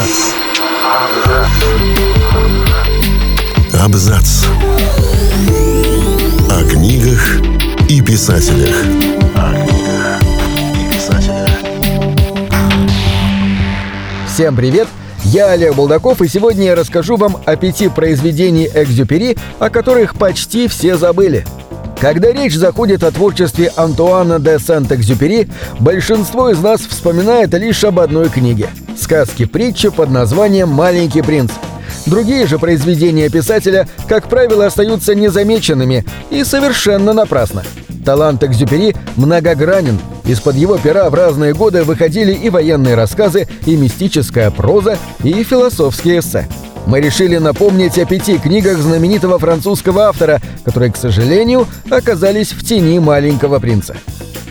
Абзац. Абзац. О книгах и писателях. О книгах и писателях. Всем привет! Я Олег Булдаков, и сегодня я расскажу вам о пяти произведениях Экзюпери, о которых почти все забыли. Когда речь заходит о творчестве Антуана де Сент-Экзюпери, большинство из нас вспоминает лишь об одной книге – сказке-притче под названием «Маленький принц». Другие же произведения писателя, как правило, остаются незамеченными и совершенно напрасно. Талант Экзюпери многогранен. Из-под его пера в разные годы выходили и военные рассказы, и мистическая проза, и философские эссе. Мы решили напомнить о пяти книгах знаменитого французского автора, которые, к сожалению, оказались в тени маленького принца.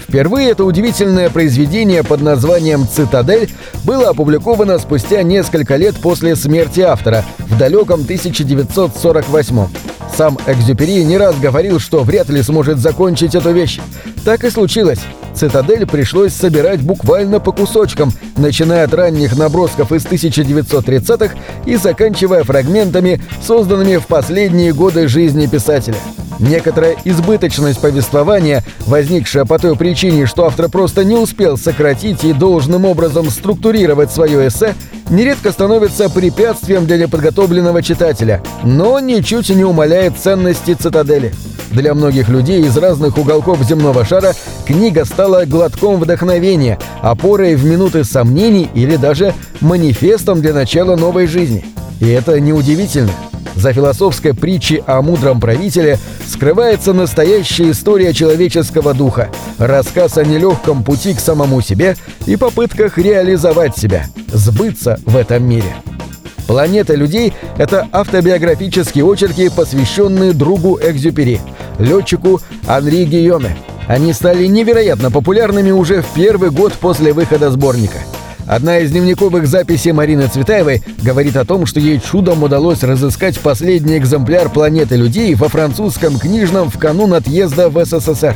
Впервые это удивительное произведение под названием «Цитадель» было опубликовано спустя несколько лет после смерти автора, в далеком 1948 Сам Экзюпери не раз говорил, что вряд ли сможет закончить эту вещь. Так и случилось. «Цитадель» пришлось собирать буквально по кусочкам, начиная от ранних набросков из 1930-х и заканчивая фрагментами, созданными в последние годы жизни писателя. Некоторая избыточность повествования, возникшая по той причине, что автор просто не успел сократить и должным образом структурировать свое эссе, нередко становится препятствием для неподготовленного читателя, но ничуть не умаляет ценности цитадели. Для многих людей из разных уголков земного шара книга стала глотком вдохновения, опорой в минуты сомнений или даже манифестом для начала новой жизни. И это неудивительно. За философской притчей о мудром правителе скрывается настоящая история человеческого духа, рассказ о нелегком пути к самому себе и попытках реализовать себя, сбыться в этом мире. «Планета людей» — это автобиографические очерки, посвященные другу Экзюпери, летчику Анри Гийоме. Они стали невероятно популярными уже в первый год после выхода сборника — Одна из дневниковых записей Марины Цветаевой говорит о том, что ей чудом удалось разыскать последний экземпляр «Планеты людей» во французском книжном в канун отъезда в СССР.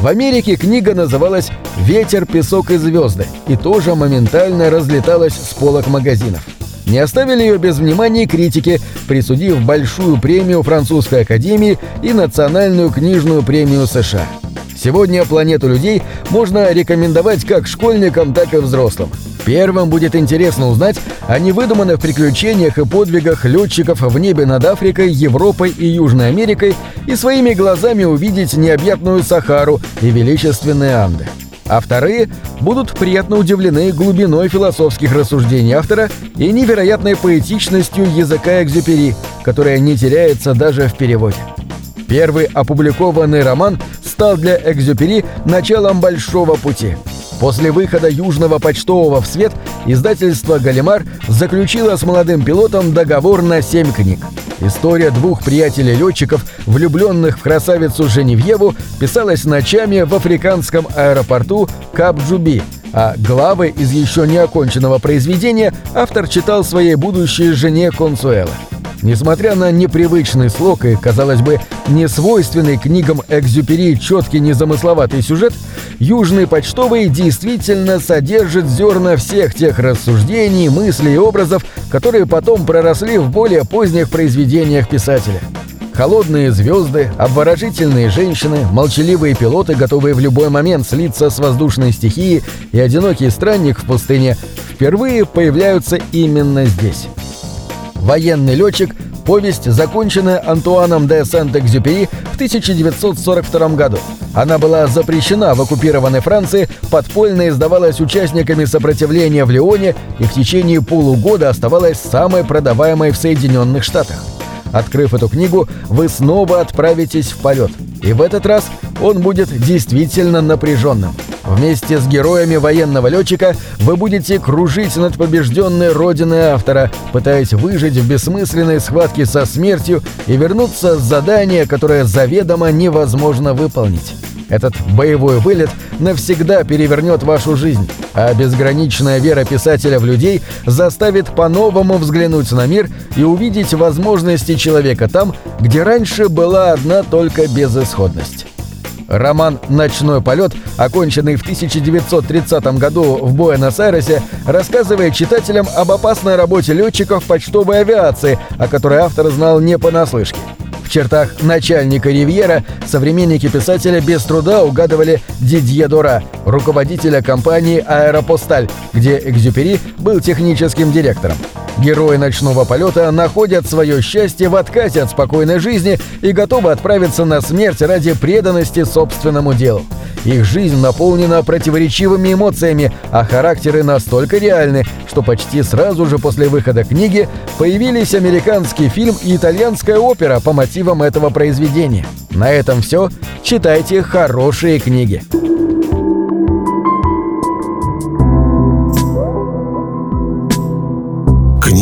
В Америке книга называлась «Ветер, песок и звезды» и тоже моментально разлеталась с полок магазинов. Не оставили ее без внимания критики, присудив большую премию Французской Академии и Национальную книжную премию США. Сегодня «Планету людей» можно рекомендовать как школьникам, так и взрослым. Первым будет интересно узнать о невыдуманных приключениях и подвигах летчиков в небе над Африкой, Европой и Южной Америкой и своими глазами увидеть необъятную Сахару и величественные Анды. А вторые будут приятно удивлены глубиной философских рассуждений автора и невероятной поэтичностью языка Экзюпери, которая не теряется даже в переводе. Первый опубликованный роман стал для Экзюпери началом большого пути – После выхода Южного почтового в свет издательство «Галимар» заключило с молодым пилотом договор на семь книг. История двух приятелей-летчиков, влюбленных в красавицу Женевьеву, писалась ночами в африканском аэропорту Кап-Джуби, а главы из еще не оконченного произведения автор читал своей будущей жене Консуэла. Несмотря на непривычный слог и, казалось бы, несвойственный книгам Экзюпери четкий незамысловатый сюжет, Южный почтовый действительно содержит зерна всех тех рассуждений, мыслей и образов, которые потом проросли в более поздних произведениях писателя. Холодные звезды, обворожительные женщины, молчаливые пилоты, готовые в любой момент слиться с воздушной стихией, и одинокий странник в пустыне впервые появляются именно здесь. Военный летчик – повесть, законченная Антуаном де Сент-Экзюпери в 1942 году. Она была запрещена в оккупированной Франции, подпольно издавалась участниками сопротивления в Лионе и в течение полугода оставалась самой продаваемой в Соединенных Штатах. Открыв эту книгу, вы снова отправитесь в полет. И в этот раз он будет действительно напряженным. Вместе с героями военного летчика вы будете кружить над побежденной родиной автора, пытаясь выжить в бессмысленной схватке со смертью и вернуться с задания, которое заведомо невозможно выполнить. Этот боевой вылет навсегда перевернет вашу жизнь, а безграничная вера писателя в людей заставит по-новому взглянуть на мир и увидеть возможности человека там, где раньше была одна только безысходность. Роман «Ночной полет», оконченный в 1930 году в Буэнос-Айресе, рассказывает читателям об опасной работе летчиков почтовой авиации, о которой автор знал не понаслышке. В чертах начальника Ривьера современники писателя без труда угадывали Дидье Дора, руководителя компании «Аэропосталь», где Экзюпери был техническим директором. Герои ночного полета находят свое счастье в отказе от спокойной жизни и готовы отправиться на смерть ради преданности собственному делу. Их жизнь наполнена противоречивыми эмоциями, а характеры настолько реальны, что почти сразу же после выхода книги появились американский фильм и итальянская опера по мотивам этого произведения. На этом все. Читайте хорошие книги.